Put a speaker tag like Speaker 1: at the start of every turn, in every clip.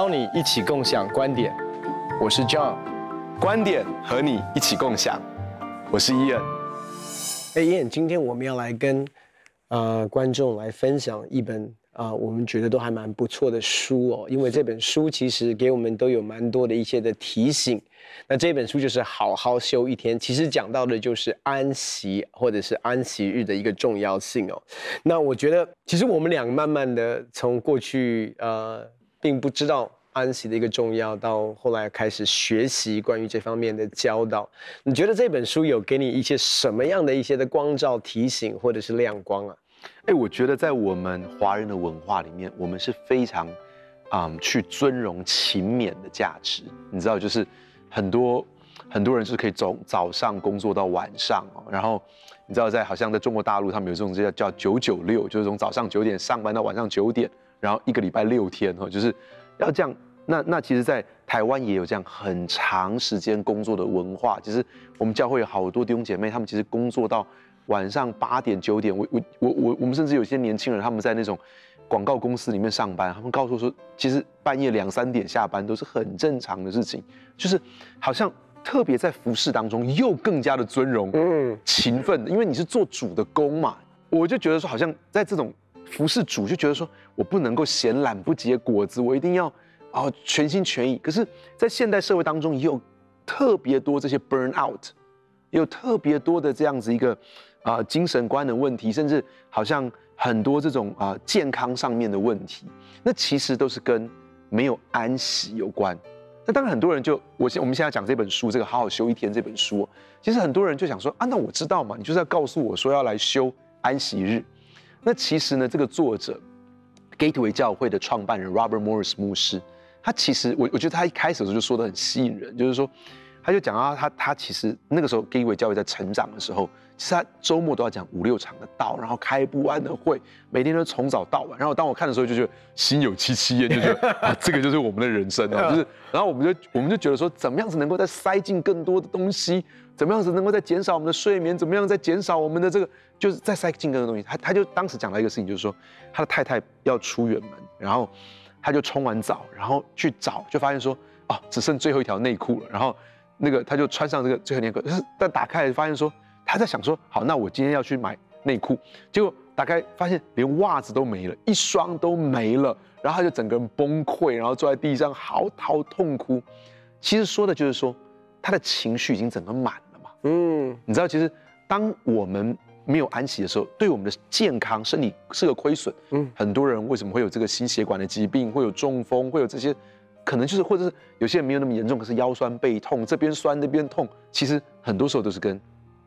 Speaker 1: 邀你一起共享观点，我是 John，
Speaker 2: 观点和你一起共享，我是 Ian。
Speaker 3: 哎，Ian，今天我们要来跟呃观众来分享一本啊、我们觉得都还蛮不错的书哦，因为这本书其实给我们都有蛮多的一些的提醒。那这本书就是好好休一天，其实讲到的就是安息或者是安息日的一个重要性哦。那我觉得，其实我们俩慢慢的从过去呃并不知道安息的一个重要，到后来开始学习关于这方面的教导。你觉得这本书有给你一些什么样的一些的光照、提醒或者是亮光啊？
Speaker 2: 哎，我觉得在我们华人的文化里面，我们是非常啊、嗯、去尊荣勤勉的价值，你知道就是。很多很多人是可以从早上工作到晚上哦，然后你知道在好像在中国大陆，他们有这种叫叫九九六，就是从早上九点上班到晚上九点，然后一个礼拜六天哈，就是要这样。那那其实，在台湾也有这样很长时间工作的文化。其实我们教会有好多弟兄姐妹，他们其实工作到晚上八点九点。我我我我我们甚至有些年轻人，他们在那种。广告公司里面上班，他们告诉我说，其实半夜两三点下班都是很正常的事情，就是好像特别在服侍当中又更加的尊荣，嗯，勤奋，因为你是做主的工嘛，我就觉得说，好像在这种服侍主，就觉得说我不能够闲懒不结果子，我一定要哦全心全意。可是，在现代社会当中，也有特别多这些 burn out，也有特别多的这样子一个啊、精神观的问题，甚至好像。很多这种啊健康上面的问题，那其实都是跟没有安息有关。那当然很多人就我现我们现在讲这本书，这个好好休一天这本书，其实很多人就想说啊，那我知道嘛，你就是要告诉我说要来休安息日。那其实呢，这个作者 Gateway 教会的创办人 Robert Morris 牧师，他其实我我觉得他一开始的时候就说的很吸引人，就是说。他就讲啊，他他其实那个时候 Gateway 教会在成长的时候，其实他周末都要讲五六场的道，然后开不完的会，每天都从早到晚。然后当我看的时候，就觉得心有戚戚焉，就觉得 啊，这个就是我们的人生啊，就是。然后我们就我们就觉得说，怎么样子能够再塞进更多的东西？怎么样子能够再减少我们的睡眠？怎么样再减少我们的这个，就是在塞进更多东西？他他就当时讲到一个事情，就是说他的太太要出远门，然后他就冲完澡，然后去找，就发现说，哦，只剩最后一条内裤了，然后。那个他就穿上这个最后一条，但是但打开发现说他在想说好，那我今天要去买内裤，结果打开发现连袜子都没了，一双都没了，然后他就整个人崩溃，然后坐在地上嚎啕痛哭。其实说的就是说他的情绪已经整个满。嗯，你知道其实当我们没有安息的时候，对我们的健康身体是个亏损。嗯，很多人为什么会有这个心血管的疾病，会有中风，会有这些。可能就是，或者是有些人没有那么严重，可是腰酸背痛，这边酸那边痛，其实很多时候都是跟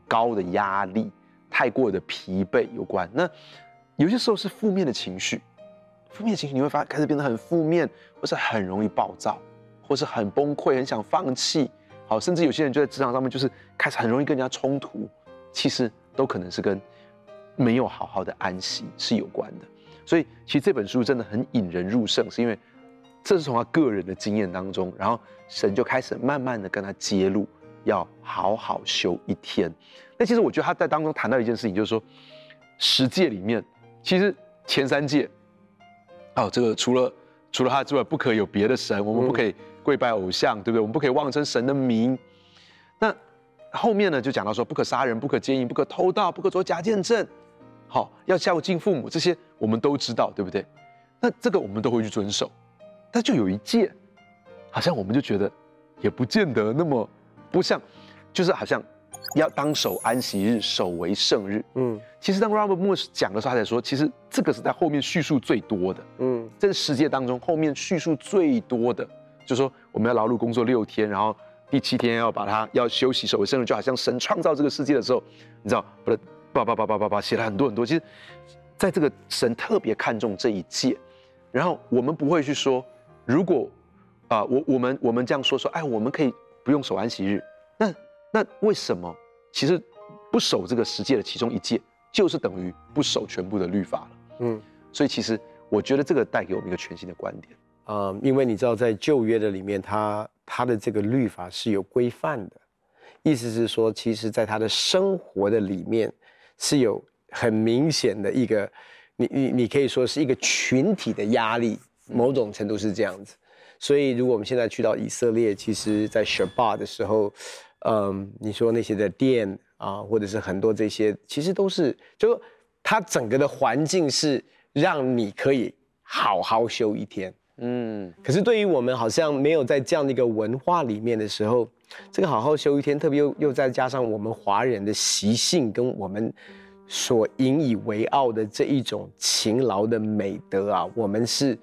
Speaker 2: 高的压力、太过的疲惫有关。那有些时候是负面的情绪，负面的情绪你会发开始变得很负面，或是很容易暴躁，或是很崩溃，很想放弃。好，甚至有些人就在职场上面就是开始很容易跟人家冲突，其实都可能是跟没有好好的安息是有关的。所以其实这本书真的很引人入胜，是因为。这是从他个人的经验当中，然后神就开始慢慢的跟他揭露，要好好修一天。那其实我觉得他在当中谈到一件事情，就是说，十诫里面，其实前三诫，哦，这个除了除了他之外，不可以有别的神，我们不可以跪拜偶像，对不对？我们不可以妄称神的名。那后面呢，就讲到说，不可杀人，不可奸淫，不可偷盗，不可作假见证，好，要孝敬父母，这些我们都知道，对不对？那这个我们都会去遵守。但就有一戒，好像我们就觉得，也不见得那么不像，就是好像要当守安息日，守为圣日。嗯，其实当 Robert Morris 讲的时候，他才说，其实这个是在后面叙述最多的。嗯，在十诫当中，后面叙述最多的，就说我们要劳碌工作六天，然后第七天要把它要休息，守为圣日，就好像神创造这个世界的时候，你知道，不是，叭叭叭叭叭叭，写了很多很多。其实，在这个神特别看重这一诫，然后我们不会去说。如果，啊、我我们我们这样说说，哎，我们可以不用守安息日，那那为什么？其实不守这个十诫的其中一诫，就是等于不守全部的律法了。嗯，所以其实我觉得这个带给我们一个全新的观点。
Speaker 3: 嗯，因为你知道，在旧约的里面，它它的这个律法是有规范的，意思是说，其实在他的生活的里面是有很明显的一个，你你你可以说是一个群体的压力。某种程度是这样子，所以如果我们现在去到以色列，其实在 Shabbat 的时候，嗯，你说那些的店啊，或者是很多这些，其实都是，就说它整个的环境是让你可以好好休一天。嗯，可是对于我们好像没有在这样的一个文化里面的时候，这个好好休一天，特别又又再加上我们华人的习性跟我们所引以为傲的这一种勤劳的美德啊，我们是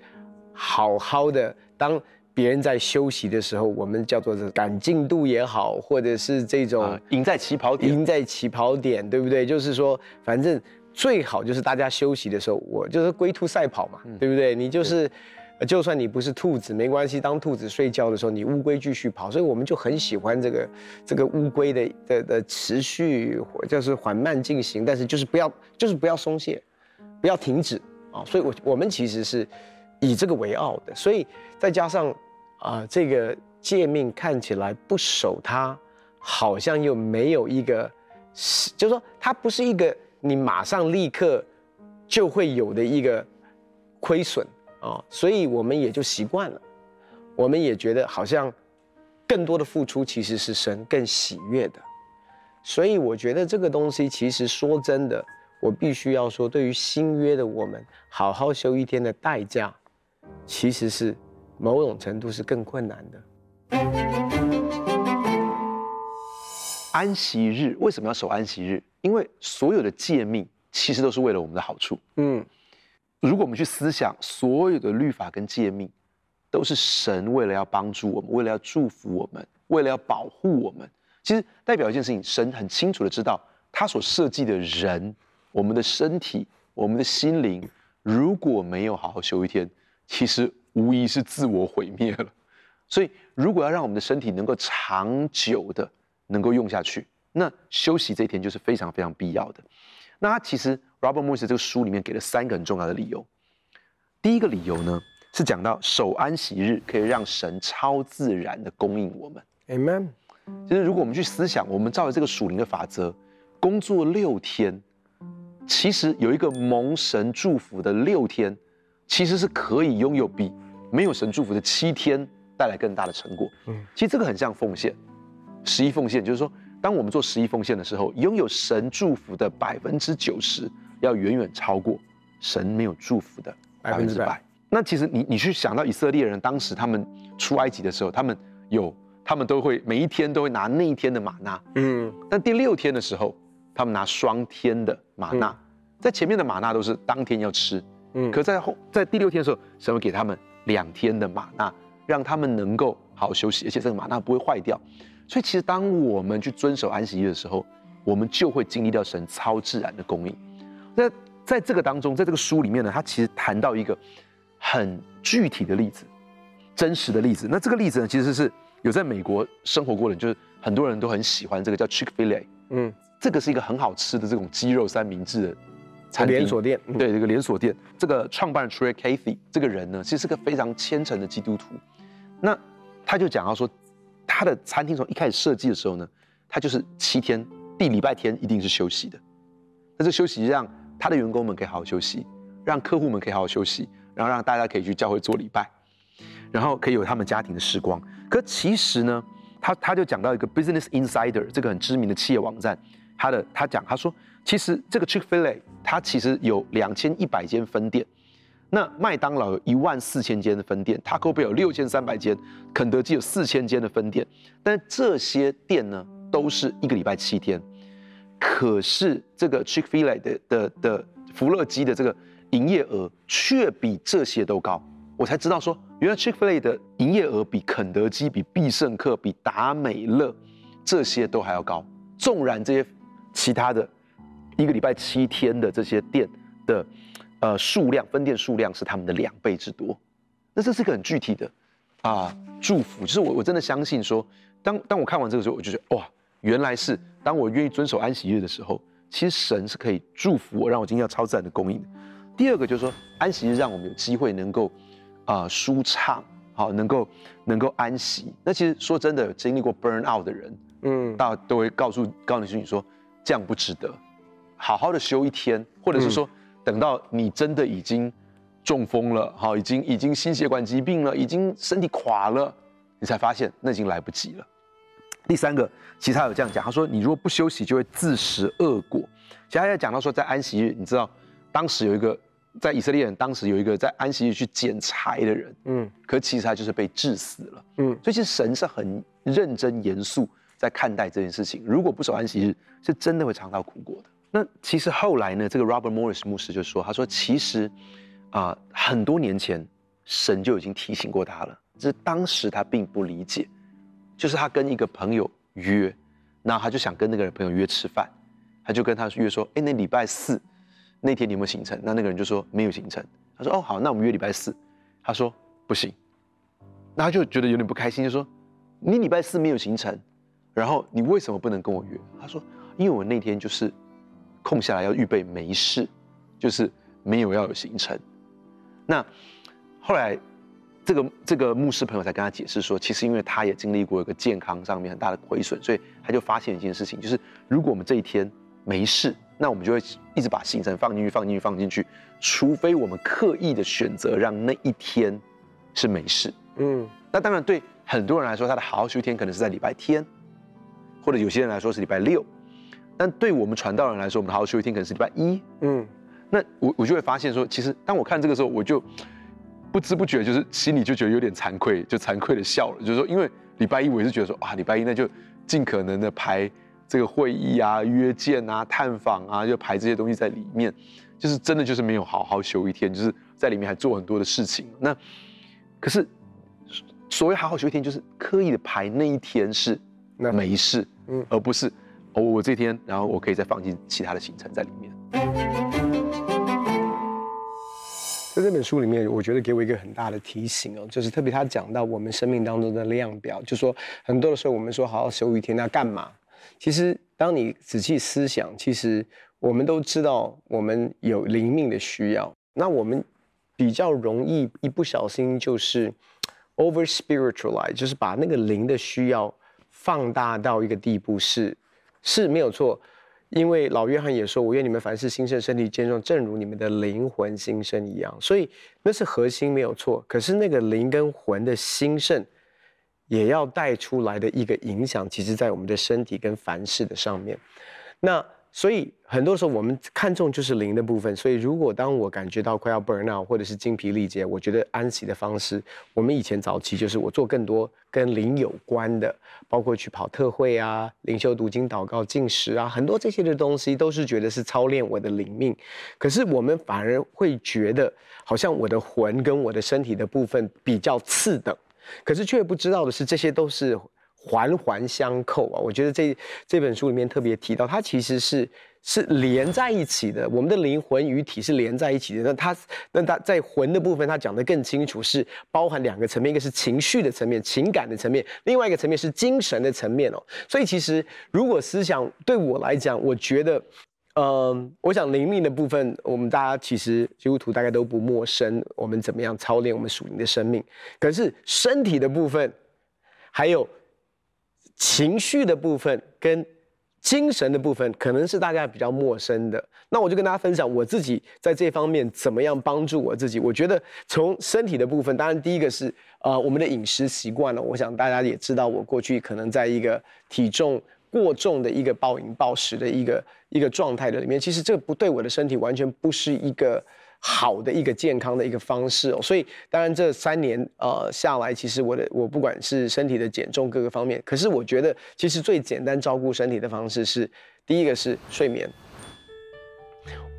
Speaker 3: 好好的。当别人在休息的时候，我们叫做是赶进度也好，或者是这种
Speaker 2: 赢在起跑点，
Speaker 3: 赢在起跑点，对不对？就是说，反正最好就是大家休息的时候，我就是龟兔赛跑嘛，嗯、对不对？你就是。就算你不是兔子没关系，当兔子睡觉的时候，你乌龟继续跑，所以我们就很喜欢这个这个乌龟的的的持续，就是缓慢进行，但是就是不要就是不要松懈，不要停止啊！所以我我们其实是以这个为傲的，所以再加上啊、这个诫命看起来不守它，好像又没有一个，就是说它不是一个你马上立刻就会有的一个亏损。啊、哦，所以我们也就习惯了，我们也觉得好像更多的付出其实是神更喜悦的，所以我觉得这个东西其实说真的，我必须要说，对于新约的我们，好好休一天的代价，其实是某种程度是更困难的。
Speaker 2: 安息日为什么要守安息日？因为所有的诫命其实都是为了我们的好处。嗯。如果我们去思想，所有的律法跟诫命，都是神为了要帮助我们，为了要祝福我们，为了要保护我们。其实代表一件事情，神很清楚的知道，他所设计的人，我们的身体，我们的心灵，如果没有好好休一天，其实无疑是自我毁灭了。所以，如果要让我们的身体能够长久的能够用下去，那休息这一天就是非常非常必要的。那他其实。Robert Morris 这个书里面给了三个很重要的理由。第一个理由呢，是讲到守安息日可以让神超自然的供应我们。
Speaker 3: Amen。
Speaker 2: 其实如果我们去思想，我们照着这个属灵的法则，工作六天，其实有一个蒙神祝福的六天，其实是可以拥有比没有神祝福的七天带来更大的成果。嗯，其实这个很像奉献，十一奉献，就是说，当我们做十一奉献的时候，拥有神祝福的百分之九十。要远远超过神没有祝福的百分之百。那其实你你去想到以色列人当时他们出埃及的时候，他们有他们都会每一天都会拿那一天的玛纳，嗯，但第六天的时候，他们拿双天的玛纳，在前面的玛纳都是当天要吃，嗯，可在后在第六天的时候，神会给他们两天的玛纳，让他们能够好好休息，而且这个玛纳不会坏掉。所以其实当我们去遵守安息日的时候，我们就会经历到神超自然的供应。那在这个当中，在这个书里面呢，他其实谈到一个很具体的例子，真实的例子。那这个例子呢，其实是有在美国生活过的人，就是很多人都很喜欢这个叫 Chick-fil-A。嗯，这个是一个很好吃的这种鸡肉三明治的餐厅
Speaker 3: 连锁店。嗯、
Speaker 2: 对，这个连锁店，这个创办人 Trey Cathy 这个人呢，其实是个非常虔诚的基督徒。那他就讲到说，他的餐厅从一开始设计的时候呢，他就是七天，第礼拜天一定是休息的。那这休息让他的员工们可以好好休息，让客户们可以好好休息，然后让大家可以去教会做礼拜，然后可以有他们家庭的时光。可其实呢，他他就讲到一个 Business Insider 这个很知名的企业网站，他的他讲他说，其实这个 Chick-fil-A 它其实有两千一百间分店，那麦当劳有一万四千间的分店，Taco Bell 有六千三百间，肯德基有四千间的分店，但这些店呢都是一个礼拜七天。可是这个 Chick-fil-A 的的的福乐鸡的这个营业额却比这些都高，我才知道说，原来 Chick-fil-A 的营业额比肯德基、比必胜客、比达美乐这些都还要高。纵然这些其他的一个礼拜七天的这些店的呃数量分店数量是他们的两倍之多，那这是个很具体的啊祝福，就是我我真的相信说，当当我看完这个时候，我就觉得哇。原来是当我愿意遵守安息日的时候，其实神是可以祝福我，让我今天要超自然的供应的。第二个就是说，安息日让我们有机会能够啊、呃、舒畅，好能够能够安息。那其实说真的，有经历过 burn out 的人，嗯，大家都会告诉告诉你说，这样不值得，好好的休一天，或者是说等到你真的已经中风了，好，已经已经心血管疾病了，已经身体垮了，你才发现那已经来不及了。第三个，其实他有这样讲，他说你如果不休息，就会自食恶果。其实他在讲到说，在安息日，你知道，当时有一个在以色列人当时有一个在安息日去捡柴的人，嗯，可其实他就是被治死了，嗯，所以其实神是很认真严肃在看待这件事情。如果不守安息日，是真的会尝到苦果的。那其实后来呢，这个 Robert Morris 牧师就说，他说其实啊、很多年前神就已经提醒过他了，只是当时他并不理解。就是他跟一个朋友约，那他就想跟那个朋友约吃饭，他就跟他约说，哎，那礼拜四那天你有没有行程？那那个人就说没有行程。他说，哦，好，那我们约礼拜四。他说不行，那他就觉得有点不开心，就说你礼拜四没有行程，然后你为什么不能跟我约？他说，因为我那天就是空下来要预备没事，就是没有要有行程。那后来。这个这个牧师朋友才跟他解释说，其实因为他也经历过一个健康上面很大的亏损，所以他就发现一件事情，就是如果我们这一天没事，那我们就会一直把行程放进去、放进去、放进去，除非我们刻意的选择让那一天是没事。嗯，那当然对很多人来说，他的好好休天可能是在礼拜天，或者有些人来说是礼拜六，但对我们传道人来说，我们的好好休一天可能是礼拜一。嗯，那我我就会发现说，其实当我看这个时候，我就。不知不觉就是心里就觉得有点惭愧，就惭愧的笑了。就是说，因为礼拜一我也是觉得说啊，礼拜一那就尽可能的排这个会议啊、约见啊、探访啊，就排这些东西在里面，就是真的就是没有好好休一天，就是在里面还做很多的事情。那可是所谓好好休一天，就是刻意的排那一天是那没事，嗯，而不是我我这天然后我可以再放进其他的行程在里面。
Speaker 3: 在这本书里面，我觉得给我一个很大的提醒哦，就是特别他讲到我们生命当中的量表，就说很多的时候我们说好好休一天，那干嘛？其实当你仔细思想，其实我们都知道我们有灵命的需要，那我们比较容易一不小心就是 over spiritualize，就是把那个灵的需要放大到一个地步是，是没有错。因为老约翰也说：“我愿你们凡事兴盛，身体健壮，正如你们的灵魂兴盛一样。”所以那是核心没有错。可是那个灵跟魂的兴盛，也要带出来的一个影响，其实在我们的身体跟凡事的上面。那。所以很多时候我们看重就是灵的部分。所以如果当我感觉到快要 burn out 或者是精疲力竭，我觉得安息的方式，我们以前早期就是我做更多跟灵有关的，包括去跑特会啊、灵修读经、祷告、进食啊，很多这些的东西都是觉得是操练我的灵命。可是我们反而会觉得好像我的魂跟我的身体的部分比较次等，可是却不知道的是这些都是。环环相扣啊！我觉得这这本书里面特别提到，它其实是是连在一起的。我们的灵魂与体是连在一起的。那它那它在魂的部分，它讲得更清楚，是包含两个层面，一个是情绪的层面、情感的层面，另外一个层面是精神的层面哦。所以其实如果思想对我来讲，我觉得，嗯、我想灵命的部分，我们大家其实基督徒大概都不陌生。我们怎么样操练我们属灵的生命？可是身体的部分，还有。情绪的部分跟精神的部分，可能是大家比较陌生的。那我就跟大家分享我自己在这方面怎么样帮助我自己。我觉得从身体的部分，当然第一个是呃我们的饮食习惯了。我想大家也知道，我过去可能在一个体重过重的一个暴饮暴食的一个一个状态的里面，其实这不对我的身体完全不是一个。好的一个健康的一个方式哦，所以当然这三年呃下来，其实我的我不管是身体的减重各个方面，可是我觉得其实最简单照顾身体的方式是第一个是睡眠。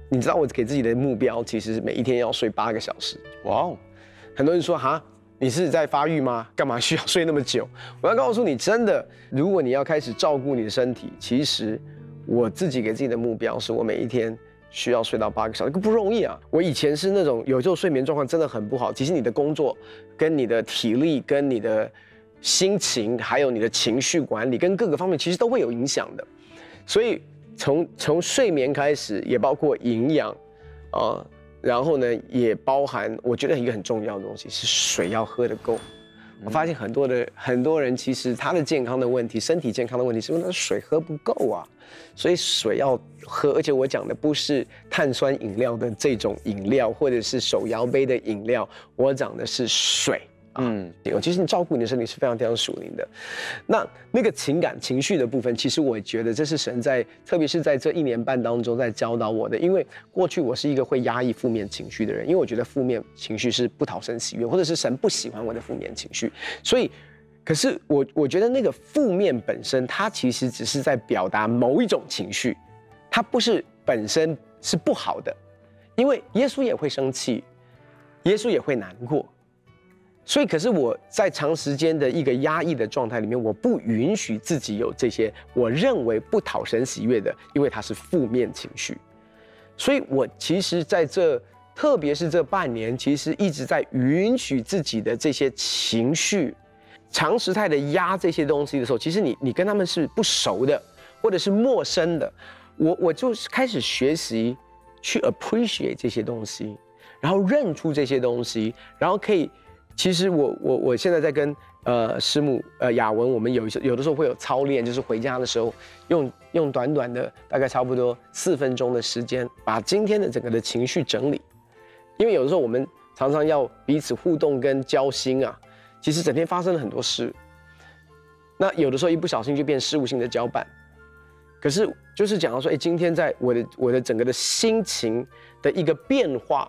Speaker 3: 你知道我给自己的目标其实是每一天要睡八个小时。哇哦，很多人说哈，你是在发育吗？干嘛需要睡那么久？我要告诉你，真的，如果你要开始照顾你的身体，其实我自己给自己的目标是我每一天。需要睡到八个小时，不容易啊！我以前是那种有时候睡眠状况真的很不好。其实你的工作、跟你的体力、跟你的心情，还有你的情绪管理，跟各个方面其实都会有影响的。所以从从睡眠开始，也包括营养啊、然后呢，也包含我觉得一个很重要的东西是水要喝得够。我发现很多的很多人其实他的健康的问题，身体健康的问题，是因为他水喝不够啊。所以水要喝，而且我讲的不是碳酸饮料的这种饮料，或者是手摇杯的饮料，我讲的是水。嗯，其实你照顾你的身体是非常非常属灵的。那那个情感情绪的部分，其实我觉得这是神在，特别是在这一年半当中在教导我的。因为过去我是一个会压抑负面情绪的人，因为我觉得负面情绪是不讨神喜悦，或者是神不喜欢我的负面情绪。所以，可是我我觉得那个负面本身，它其实只是在表达某一种情绪，它不是本身是不好的。因为耶稣也会生气，耶稣也会难过。所以，可是我在长时间的一个压抑的状态里面，我不允许自己有这些我认为不讨神喜悦的，因为它是负面情绪。所以我其实在这，特别是这半年，其实一直在允许自己的这些情绪，长时态的压这些东西的时候，其实你你跟他们是不熟的，或者是陌生的，我我就开始学习去 appreciate 这些东西，然后认出这些东西，然后可以。其实我我我现在在跟呃师母呃雅文，我们有一些有的时候会有操练，就是回家的时候用用短短的大概差不多四分钟的时间，把今天的整个的情绪整理。因为有的时候我们常常要彼此互动跟交心啊，其实整天发生了很多事，那有的时候一不小心就变事务性的交办。可是就是讲到说，哎，今天在我的我的整个的心情的一个变化。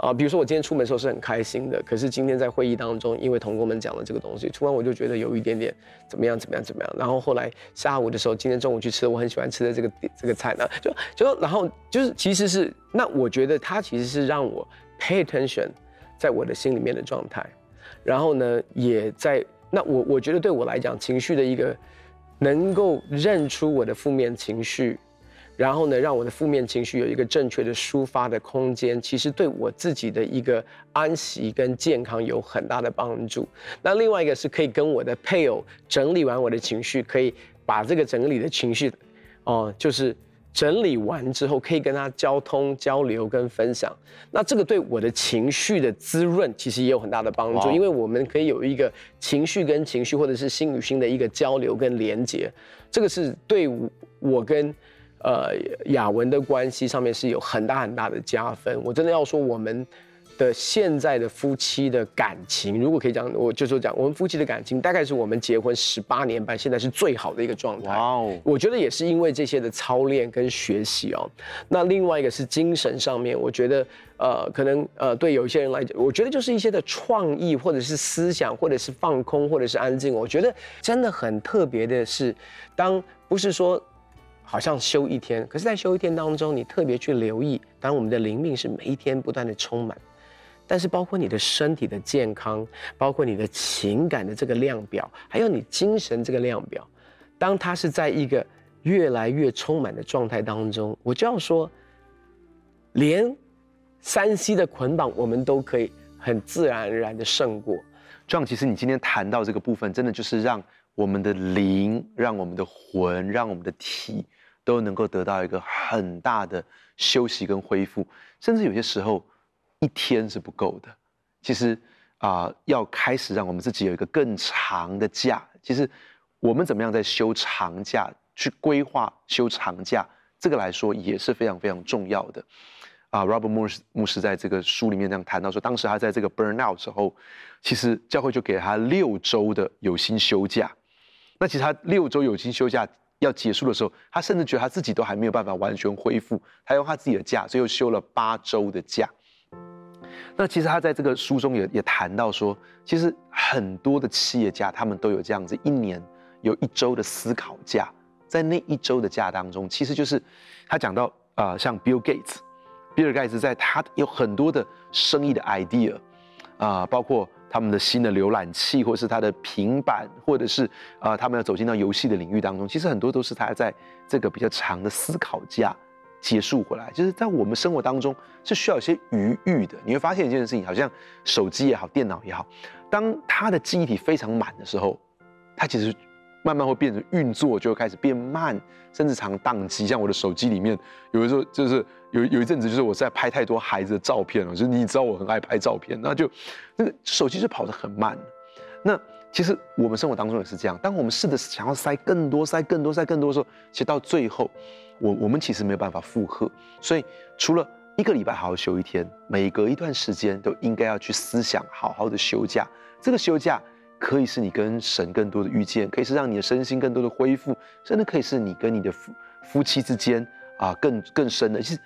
Speaker 3: 啊，比如说我今天出门的时候是很开心的，可是今天在会议当中，因为同工们讲了这个东西，突然我就觉得有一点点怎么样怎么样怎么样。然后后来下午的时候，今天中午去吃我很喜欢吃的这个这个菜呢，就就然后就是其实是那我觉得它其实是让我 pay attention 在我的心里面的状态，然后呢也在那我我觉得对我来讲情绪的一个能够认出我的负面情绪。然后呢，让我的负面情绪有一个正确的抒发的空间，其实对我自己的一个安息跟健康有很大的帮助。那另外一个是可以跟我的配偶整理完我的情绪，可以把这个整理的情绪，哦、就是整理完之后可以跟他交通交流跟分享。那这个对我的情绪的滋润其实也有很大的帮助，因为我们可以有一个情绪跟情绪或者是心与心的一个交流跟连接，这个是对我跟。呃，雅文的关系上面是有很大很大的加分。我真的要说，我们的现在的夫妻的感情，如果可以讲，我就说讲，我们夫妻的感情大概是我们结婚十八年半，现在是最好的一个状态。哇哦！我觉得也是因为这些的操练跟学习哦。那另外一个是精神上面，我觉得呃，可能呃，对有一些人来讲，我觉得就是一些的创意，或者是思想，或者是放空，或者是安静。我觉得真的很特别的是，当不是说。好像休一天，可是，在休一天当中，你特别去留意，当我们的灵命是每一天不断的充满，但是包括你的身体的健康，包括你的情感的这个量表，还有你精神这个量表，当它是在一个越来越充满的状态当中，我就要说，连三 C 的捆绑，我们都可以很自然而然的胜过。
Speaker 2: 这样，其实你今天谈到这个部分，真的就是让我们的灵，让我们的魂，让我们的体。都能够得到一个很大的休息跟恢复，甚至有些时候一天是不够的。其实啊、要开始让我们自己有一个更长的假。其实我们怎么样在休长假，去规划休长假，这个来说也是非常非常重要的。啊、，Robert 牧师牧师在这个书里面这样谈到说，当时他在这个 burnout 之后，其实教会就给他六周的有薪休假。那其实他六周有薪休假。要结束的时候，他甚至觉得他自己都还没有办法完全恢复，他用他自己的假，最后休了八周的假。那其实他在这个书中也也谈到说，其实很多的企业家他们都有这样子，一年有一周的思考假，在那一周的假当中，其实就是他讲到啊、像 Bill Gates，比尔盖茨在他有很多的生意的 idea 啊、包括。他们的新的浏览器，或是他的平板，或者是啊、呃，他们要走进到游戏的领域当中，其实很多都是他在这个比较长的思考架结束回来。就是在我们生活当中是需要一些余裕的。你会发现一件事情，好像手机也好，电脑也好，当它的记忆体非常满的时候，它其实。慢慢会变成运作就会开始变慢，甚至常宕机。像我的手机里面，有的时候就是有有一阵子，就是我在拍太多孩子的照片了，就是你知道我很爱拍照片，那就那个手机就跑得很慢。那其实我们生活当中也是这样，当我们试着想要塞更多、塞更多、塞更多的时候，其实到最后，我我们其实没有办法负荷。所以除了一个礼拜好好休一天，每隔一段时间都应该要去思想好好的休假。这个休假可以是你跟神更多的遇见，可以是让你的身心更多的恢复，甚至可以是你跟你的夫夫妻之间啊更更深的。其实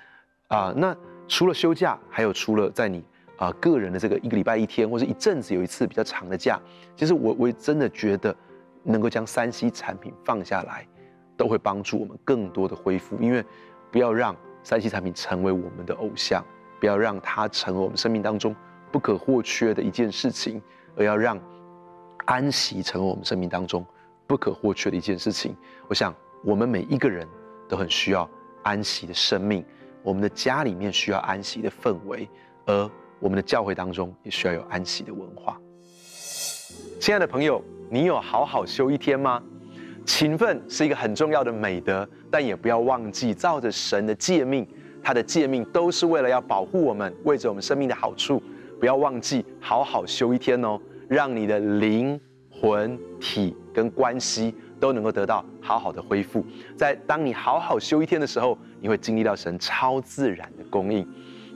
Speaker 2: 啊，那除了休假，还有除了在你。啊，个人的这个一个礼拜一天，或者一阵子有一次比较长的假，其实我我真的觉得，能够将三 C 产品放下来，都会帮助我们更多的恢复。因为不要让三 C 产品成为我们的偶像，不要让它成为我们生命当中不可或缺的一件事情，而要让安息成为我们生命当中不可或缺的一件事情。我想，我们每一个人都很需要安息的生命，我们的家里面需要安息的氛围，而。我们的教会当中也需要有安息的文化。亲爱的朋友，你有好好休一天吗？勤奋是一个很重要的美德，但也不要忘记照着神的诫命，他的诫命都是为了要保护我们，为着我们生命的好处。不要忘记好好休一天哦，让你的灵魂体跟关系都能够得到好好的恢复。在当你好好休一天的时候，你会经历到神超自然的供应。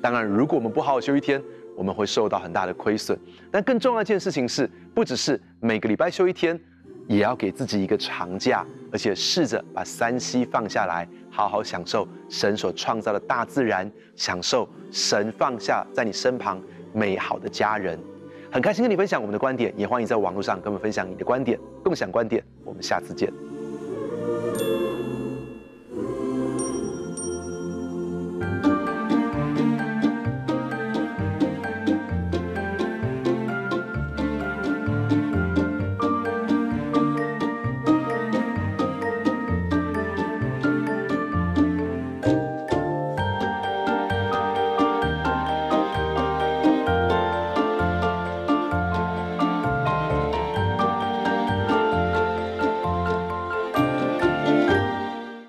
Speaker 2: 当然，如果我们不好好休一天，我们会受到很大的亏损，但更重要一件事情是，不只是每个礼拜休一天，也要给自己一个长假，而且试着把三息放下来，好好享受神所创造的大自然，享受神放下在你身旁美好的家人。很开心跟你分享我们的观点，也欢迎在网络上跟我们分享你的观点，共享观点。我们下次见。